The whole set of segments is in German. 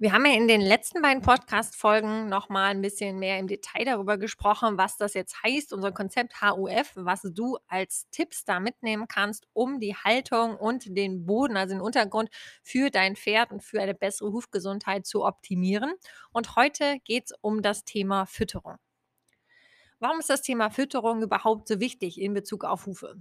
Wir haben ja in den letzten beiden Podcast-Folgen noch mal 'n bisschen mehr im Detail darüber gesprochen, was das jetzt heißt, unser Konzept HUF, was du als Tipps da mitnehmen kannst, um die Haltung und den Boden, also den Untergrund für dein Pferd und für eine bessere Hufgesundheit zu optimieren. Und heute geht's um das Thema Fütterung. Warum ist das Thema Fütterung überhaupt so wichtig in Bezug auf Hufe?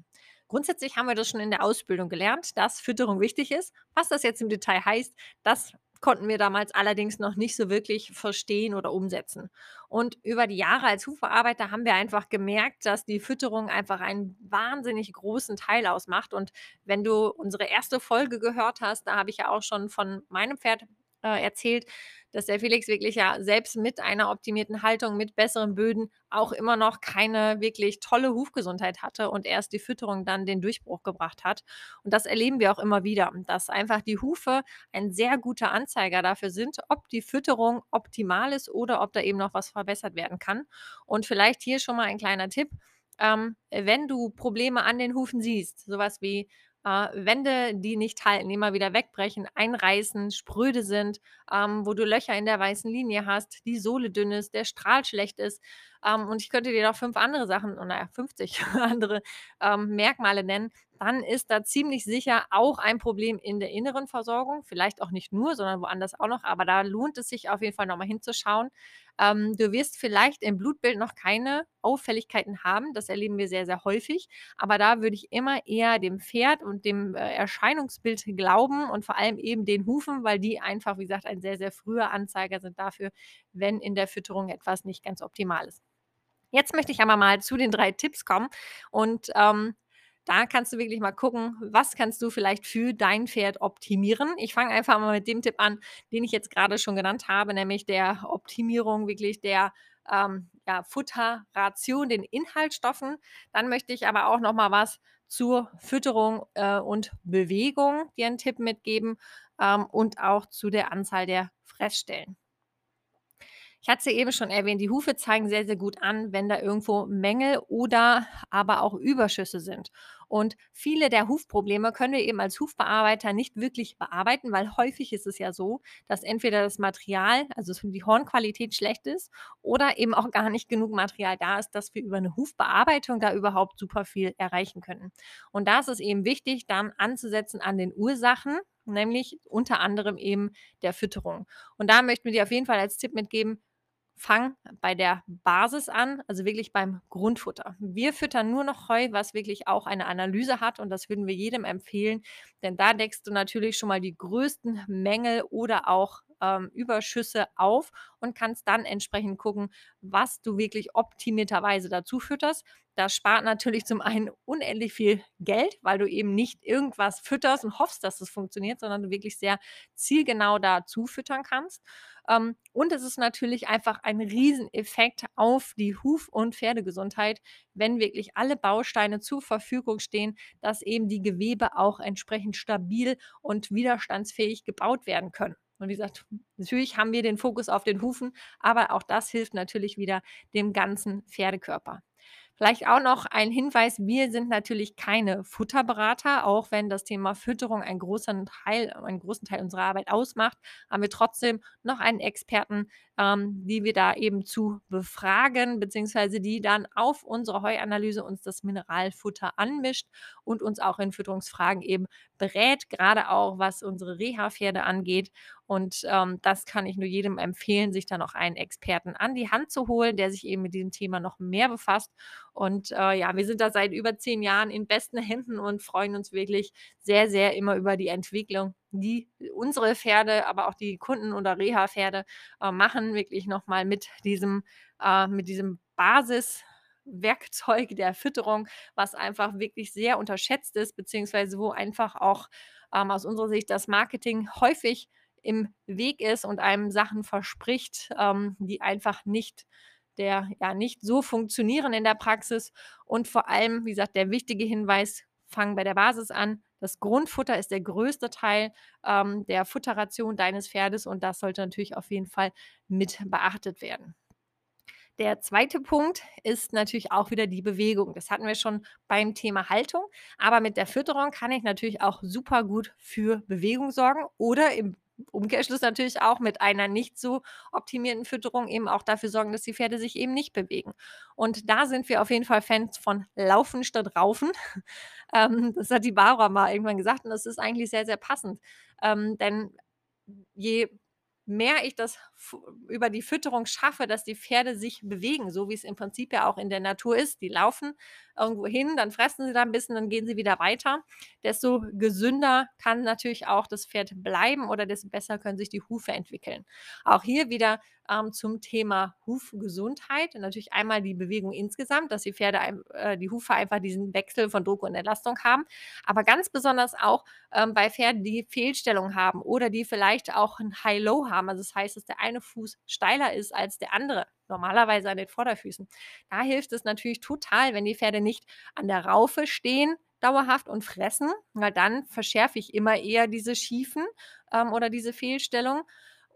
Grundsätzlich haben wir das schon in der Ausbildung gelernt, dass Fütterung wichtig ist. Was das jetzt im Detail heißt, das konnten wir damals allerdings noch nicht so wirklich verstehen oder umsetzen. Und über die Jahre als Hufbearbeiter haben wir einfach gemerkt, dass die Fütterung einfach einen wahnsinnig großen Teil ausmacht. Und wenn du unsere erste Folge gehört hast, da habe ich ja auch schon von meinem Pferd äh, erzählt, dass der Felix wirklich ja selbst mit einer optimierten Haltung, mit besseren Böden auch immer noch keine wirklich tolle Hufgesundheit hatte und erst die Fütterung dann den Durchbruch gebracht hat. Und das erleben wir auch immer wieder, dass einfach die Hufe ein sehr guter Anzeiger dafür sind, ob die Fütterung optimal ist oder ob da eben noch was verbessert werden kann. Und vielleicht hier schon mal ein kleiner Tipp. Ähm, wenn du Probleme an den Hufen siehst, sowas wie äh, Wände, die nicht halten, immer wieder wegbrechen, einreißen, spröde sind, ähm, wo du Löcher in der weißen Linie hast, die Sohle dünn ist, der Strahl schlecht ist. Ähm, und ich könnte dir noch fünf andere Sachen, naja, 50 andere ähm, Merkmale nennen. Dann ist da ziemlich sicher auch ein Problem in der inneren Versorgung. Vielleicht auch nicht nur, sondern woanders auch noch. Aber da lohnt es sich auf jeden Fall nochmal hinzuschauen. Ähm, du wirst vielleicht im Blutbild noch keine Auffälligkeiten haben. Das erleben wir sehr, sehr häufig. Aber da würde ich immer eher dem Pferd und dem äh, Erscheinungsbild glauben und vor allem eben den Hufen, weil die einfach, wie gesagt, ein sehr, sehr früher Anzeiger sind dafür, wenn in der Fütterung etwas nicht ganz optimal ist. Jetzt möchte ich aber mal zu den drei Tipps kommen und ähm, da kannst du wirklich mal gucken, was kannst du vielleicht für dein Pferd optimieren. Ich fange einfach mal mit dem Tipp an, den ich jetzt gerade schon genannt habe, nämlich der Optimierung wirklich der ähm, ja, Futterration, den Inhaltsstoffen. Dann möchte ich aber auch noch mal was zur Fütterung äh, und Bewegung dir einen Tipp mitgeben ähm, und auch zu der Anzahl der Fressstellen. Ich hatte es ja eben schon erwähnt, die Hufe zeigen sehr, sehr gut an, wenn da irgendwo Mängel oder aber auch Überschüsse sind. Und viele der Hufprobleme können wir eben als Hufbearbeiter nicht wirklich bearbeiten, weil häufig ist es ja so, dass entweder das Material, also die Hornqualität schlecht ist oder eben auch gar nicht genug Material da ist, dass wir über eine Hufbearbeitung da überhaupt super viel erreichen können. Und da ist es eben wichtig, dann anzusetzen an den Ursachen, nämlich unter anderem eben der Fütterung. Und da möchten wir dir auf jeden Fall als Tipp mitgeben, Fang bei der Basis an, also wirklich beim Grundfutter. Wir füttern nur noch Heu, was wirklich auch eine Analyse hat und das würden wir jedem empfehlen, denn da deckst du natürlich schon mal die größten Mängel oder auch ähm, Überschüsse auf und kannst dann entsprechend gucken, was du wirklich optimierterweise dazu fütterst. Das spart natürlich zum einen unendlich viel Geld, weil du eben nicht irgendwas fütterst und hoffst, dass es funktioniert, sondern du wirklich sehr zielgenau dazu füttern kannst. Ähm, und es ist natürlich einfach ein Rieseneffekt auf die Huf- und Pferdegesundheit, wenn wirklich alle Bausteine zur Verfügung stehen, dass eben die Gewebe auch entsprechend stabil und widerstandsfähig gebaut werden können. Und wie gesagt, natürlich haben wir den Fokus auf den Hufen, aber auch das hilft natürlich wieder dem ganzen Pferdekörper. Vielleicht auch noch ein Hinweis, wir sind natürlich keine Futterberater, auch wenn das Thema Fütterung einen großen Teil einen großen Teil unserer Arbeit ausmacht, haben wir trotzdem noch einen Experten, ähm, die wir da eben zu befragen, beziehungsweise die dann auf unsere Heuanalyse uns das Mineralfutter anmischt und uns auch in Fütterungsfragen eben berät, gerade auch was unsere Reha-Pferde angeht. Und ähm, das kann ich nur jedem empfehlen, sich dann auch einen Experten an die Hand zu holen, der sich eben mit diesem Thema noch mehr befasst. Und äh, ja, wir sind da seit über zehn Jahren in besten Händen und freuen uns wirklich sehr, sehr immer über die Entwicklung, die unsere Pferde, aber auch die Kunden- oder Reha-Pferde äh, machen, wirklich nochmal mit diesem, äh, mit diesem Basis. Werkzeug der Fütterung, was einfach wirklich sehr unterschätzt ist, beziehungsweise wo einfach auch ähm, aus unserer Sicht das Marketing häufig im Weg ist und einem Sachen verspricht, ähm, die einfach nicht der ja nicht so funktionieren in der Praxis. Und vor allem, wie gesagt, der wichtige Hinweis, fang bei der Basis an. Das Grundfutter ist der größte Teil ähm, der Futterration deines Pferdes und das sollte natürlich auf jeden Fall mit beachtet werden. Der zweite Punkt ist natürlich auch wieder die Bewegung. Das hatten wir schon beim Thema Haltung, aber mit der Fütterung kann ich natürlich auch super gut für Bewegung sorgen oder im Umkehrschluss natürlich auch mit einer nicht so optimierten Fütterung eben auch dafür sorgen, dass die Pferde sich eben nicht bewegen. Und da sind wir auf jeden Fall Fans von Laufen statt Raufen. Ähm, das hat die Barbara mal irgendwann gesagt und das ist eigentlich sehr, sehr passend. Ähm, denn je mehr ich das über die Fütterung schaffe, dass die Pferde sich bewegen, so wie es im Prinzip ja auch in der Natur ist. Die laufen irgendwo hin, dann fressen sie da ein bisschen, dann gehen sie wieder weiter. Desto gesünder kann natürlich auch das Pferd bleiben oder desto besser können sich die Hufe entwickeln. Auch hier wieder ähm, zum Thema Hufgesundheit. Natürlich einmal die Bewegung insgesamt, dass die Pferde, äh, die Hufe einfach diesen Wechsel von Druck und Entlastung haben. Aber ganz besonders auch ähm, bei Pferden, die Fehlstellung haben oder die vielleicht auch ein High-Low haben. Also das heißt, dass der eine Fuß steiler ist als der andere, normalerweise an den Vorderfüßen. Da hilft es natürlich total, wenn die Pferde nicht an der Raufe stehen, dauerhaft und fressen, weil dann verschärfe ich immer eher diese Schiefen ähm, oder diese Fehlstellung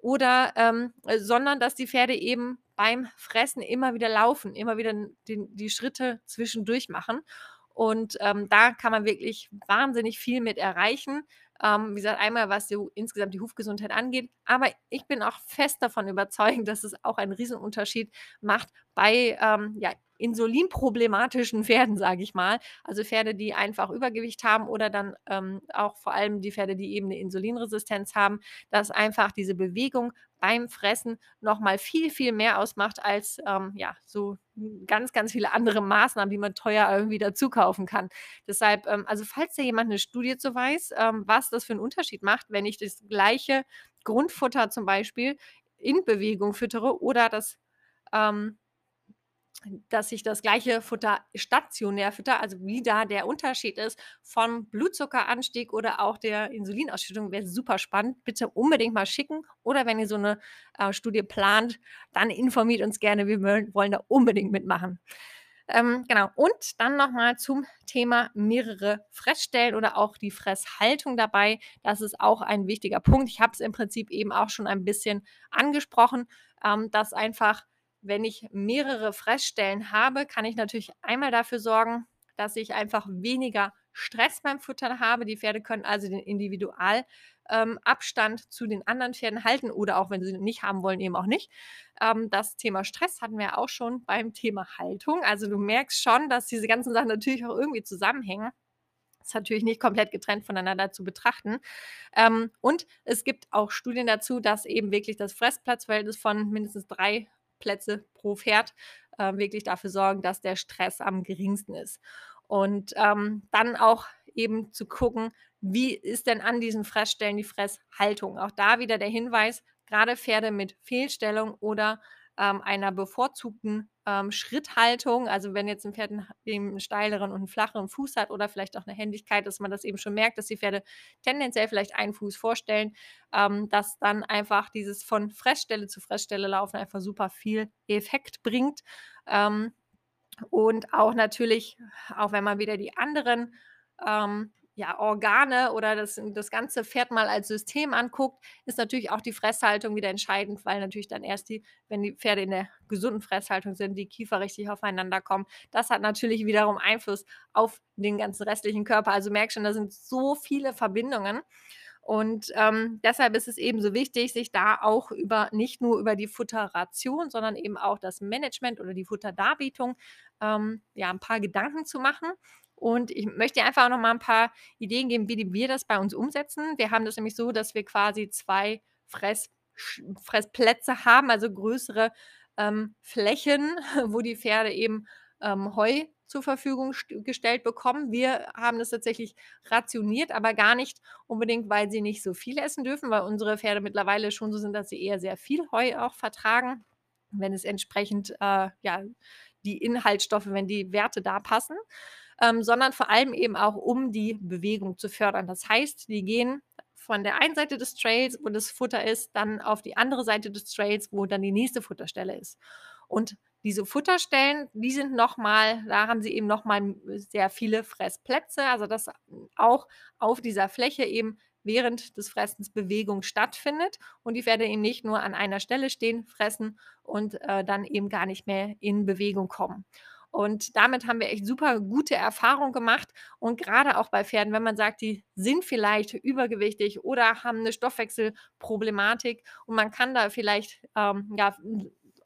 oder ähm, äh, sondern dass die Pferde eben beim Fressen immer wieder laufen, immer wieder den, die Schritte zwischendurch machen. Und ähm, da kann man wirklich wahnsinnig viel mit erreichen. Ähm, wie gesagt, einmal was so insgesamt die Hufgesundheit angeht. Aber ich bin auch fest davon überzeugt, dass es auch einen Riesenunterschied macht bei ähm, ja, insulinproblematischen Pferden, sage ich mal. Also Pferde, die einfach Übergewicht haben oder dann ähm, auch vor allem die Pferde, die eben eine Insulinresistenz haben, dass einfach diese Bewegung beim Fressen nochmal viel, viel mehr ausmacht als ähm, ja, so ganz, ganz viele andere Maßnahmen, die man teuer irgendwie dazu kaufen kann. Deshalb, ähm, also falls da jemand eine Studie zu weiß, ähm, was das für einen Unterschied macht, wenn ich das gleiche Grundfutter zum Beispiel in Bewegung füttere oder das ähm, dass ich das gleiche Futter stationär fütter, also wie da der Unterschied ist vom Blutzuckeranstieg oder auch der Insulinausschüttung, wäre super spannend. Bitte unbedingt mal schicken oder wenn ihr so eine äh, Studie plant, dann informiert uns gerne. Wir wollen da unbedingt mitmachen. Ähm, genau. Und dann nochmal zum Thema mehrere Fressstellen oder auch die Fresshaltung dabei. Das ist auch ein wichtiger Punkt. Ich habe es im Prinzip eben auch schon ein bisschen angesprochen, ähm, dass einfach wenn ich mehrere Fressstellen habe, kann ich natürlich einmal dafür sorgen, dass ich einfach weniger Stress beim Futtern habe. Die Pferde können also den Individualabstand ähm, zu den anderen Pferden halten oder auch wenn sie nicht haben wollen, eben auch nicht. Ähm, das Thema Stress hatten wir auch schon beim Thema Haltung. Also du merkst schon, dass diese ganzen Sachen natürlich auch irgendwie zusammenhängen. Das ist natürlich nicht komplett getrennt voneinander zu betrachten. Ähm, und es gibt auch Studien dazu, dass eben wirklich das Fressplatzverhältnis von mindestens drei Plätze pro Pferd äh, wirklich dafür sorgen, dass der Stress am geringsten ist. Und ähm, dann auch eben zu gucken, wie ist denn an diesen Fressstellen die Fresshaltung. Auch da wieder der Hinweis, gerade Pferde mit Fehlstellung oder ähm, einer bevorzugten ähm, Schritthaltung. Also wenn jetzt ein Pferd einen, einen steileren und einen flacheren Fuß hat oder vielleicht auch eine Händigkeit, dass man das eben schon merkt, dass die Pferde tendenziell vielleicht einen Fuß vorstellen, ähm, dass dann einfach dieses von Fressstelle zu Fressstelle laufen einfach super viel Effekt bringt. Ähm, und auch natürlich, auch wenn man wieder die anderen ähm, ja, Organe oder das, das ganze Pferd mal als System anguckt, ist natürlich auch die Fresshaltung wieder entscheidend, weil natürlich dann erst die, wenn die Pferde in der gesunden Fresshaltung sind, die Kiefer richtig aufeinander kommen. Das hat natürlich wiederum Einfluss auf den ganzen restlichen Körper. Also merk schon, da sind so viele Verbindungen. Und ähm, deshalb ist es eben so wichtig, sich da auch über nicht nur über die Futterration, sondern eben auch das Management oder die Futterdarbietung ähm, ja ein paar Gedanken zu machen und ich möchte einfach noch mal ein paar Ideen geben, wie wir das bei uns umsetzen. Wir haben das nämlich so, dass wir quasi zwei Fress Fressplätze haben, also größere ähm, Flächen, wo die Pferde eben ähm, Heu zur Verfügung gestellt bekommen. Wir haben das tatsächlich rationiert, aber gar nicht unbedingt, weil sie nicht so viel essen dürfen, weil unsere Pferde mittlerweile schon so sind, dass sie eher sehr viel Heu auch vertragen, wenn es entsprechend äh, ja die Inhaltsstoffe, wenn die Werte da passen ähm, sondern vor allem eben auch, um die Bewegung zu fördern. Das heißt, die gehen von der einen Seite des Trails, wo das Futter ist, dann auf die andere Seite des Trails, wo dann die nächste Futterstelle ist. Und diese Futterstellen, die sind nochmal, da haben sie eben nochmal sehr viele Fressplätze, also dass auch auf dieser Fläche eben während des Fressens Bewegung stattfindet und die Pferde eben nicht nur an einer Stelle stehen, fressen und äh, dann eben gar nicht mehr in Bewegung kommen. Und damit haben wir echt super gute Erfahrungen gemacht. Und gerade auch bei Pferden, wenn man sagt, die sind vielleicht übergewichtig oder haben eine Stoffwechselproblematik und man kann da vielleicht, ähm, ja,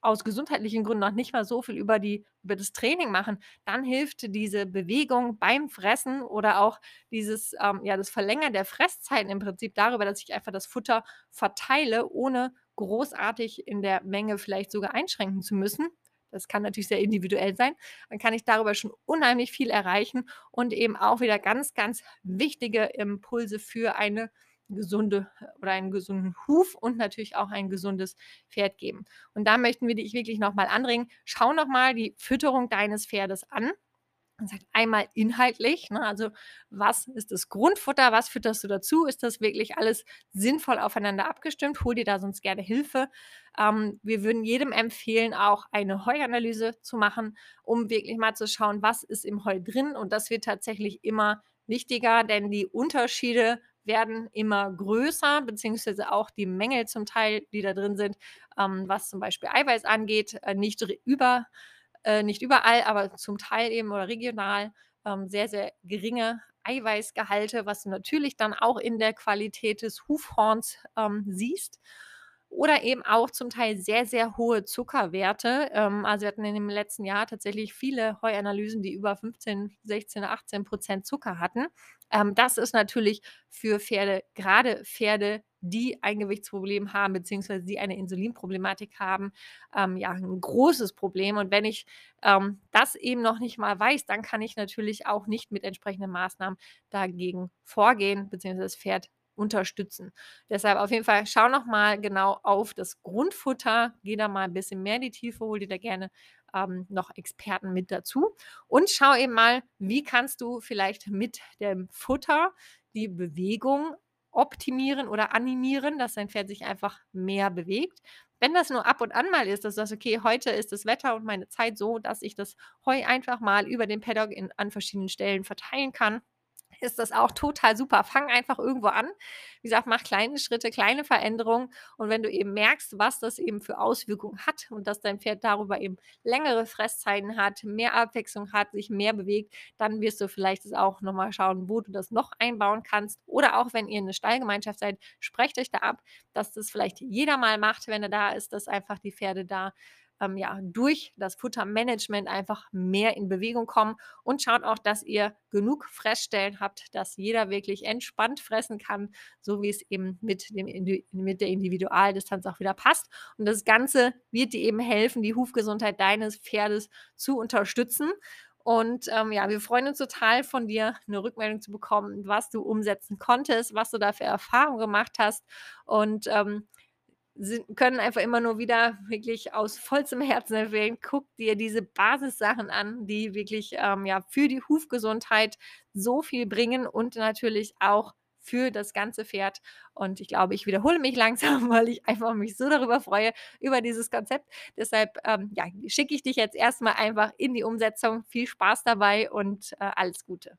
aus gesundheitlichen Gründen noch nicht mal so viel über die über das Training machen, dann hilft diese Bewegung beim Fressen oder auch dieses, ähm, ja, das Verlängern der Fresszeiten im Prinzip darüber, dass ich einfach das Futter verteile, ohne großartig in der Menge vielleicht sogar einschränken zu müssen. Das kann natürlich sehr individuell sein. Dann kann ich darüber schon unheimlich viel erreichen und eben auch wieder ganz, ganz wichtige Impulse für eine gesunde oder einen gesunden Huf und natürlich auch ein gesundes Pferd geben. Und da möchten wir dich wirklich noch mal anregen, schau noch mal die Fütterung deines Pferdes an. Man sagt einmal inhaltlich, ne, also was ist das Grundfutter, was fütterst du dazu? Ist das wirklich alles sinnvoll aufeinander abgestimmt? Hol dir da sonst gerne Hilfe. Ähm, wir würden jedem empfehlen, auch eine Heuanalyse zu machen, um wirklich mal zu schauen, was ist im Heu drin. Und das wird tatsächlich immer wichtiger, denn die Unterschiede werden immer größer, beziehungsweise auch die Mängel zum Teil, die da drin sind, ähm, was zum Beispiel Eiweiß angeht, äh, nicht über, äh, nicht überall, aber zum Teil eben oder regional ähm, sehr, sehr geringe Eiweißgehalte, was du natürlich dann auch in der Qualität des Hufhorns ähm, siehst. Oder eben auch zum Teil sehr, sehr hohe Zuckerwerte. Ähm, also wir hatten in dem letzten Jahr tatsächlich viele Heuanalysen, die über 15, 16, 18 Prozent Zucker hatten. Ähm, das ist natürlich für Pferde, gerade Pferde, die ein Gewichtsproblem haben, beziehungsweise die eine Insulinproblematik haben, ähm, ja, ein großes Problem. Und wenn ich ähm, das eben noch nicht mal weiß, dann kann ich natürlich auch nicht mit entsprechenden Maßnahmen dagegen vorgehen, beziehungsweise das Pferd unterstützen. Deshalb auf jeden Fall schau noch mal genau auf das Grundfutter, geh da mal ein bisschen mehr in die Tiefe, hol dir da gerne ähm, noch Experten mit dazu und schau eben mal, wie kannst du vielleicht mit dem Futter die Bewegung optimieren oder animieren, dass dein Pferd sich einfach mehr bewegt. Wenn das nur ab und an mal ist, dass du sagst, okay, heute ist das Wetter und meine Zeit so, dass ich das Heu einfach mal über den Paddock in, an verschiedenen Stellen verteilen kann, ist das auch total super. Fang einfach irgendwo an. Wie gesagt, mach kleine Schritte, kleine Veränderungen. Und wenn du eben merkst, was das eben für Auswirkungen hat und dass dein Pferd darüber eben längere Fresszeiten hat, mehr Abwechslung hat, sich mehr bewegt, dann wirst du vielleicht auch nochmal schauen, wo du das noch einbauen kannst. Oder auch wenn ihr eine Stallgemeinschaft seid, sprecht euch da ab, dass das vielleicht jeder mal macht, wenn er da ist, dass einfach die Pferde da ähm, ja, durch das Futtermanagement einfach mehr in Bewegung kommen und schaut auch, dass ihr genug Fressstellen habt, dass jeder wirklich entspannt fressen kann, so wie es eben mit, dem, mit der Individualdistanz auch wieder passt. Und das Ganze wird dir eben helfen, die Hufgesundheit deines Pferdes zu unterstützen. Und ähm, ja, wir freuen uns total von dir eine Rückmeldung zu bekommen, was du umsetzen konntest, was du da für Erfahrungen gemacht hast. Und ähm, sind, können einfach immer nur wieder wirklich aus vollstem Herzen empfehlen. Guck dir diese Basissachen an, die wirklich ähm, ja, für die Hufgesundheit so viel bringen und natürlich auch für das ganze Pferd. Und ich glaube, ich wiederhole mich langsam, weil ich einfach mich so darüber freue, über dieses Konzept. Deshalb ähm, ja, schicke ich dich jetzt erstmal einfach in die Umsetzung. Viel Spaß dabei und äh, alles Gute.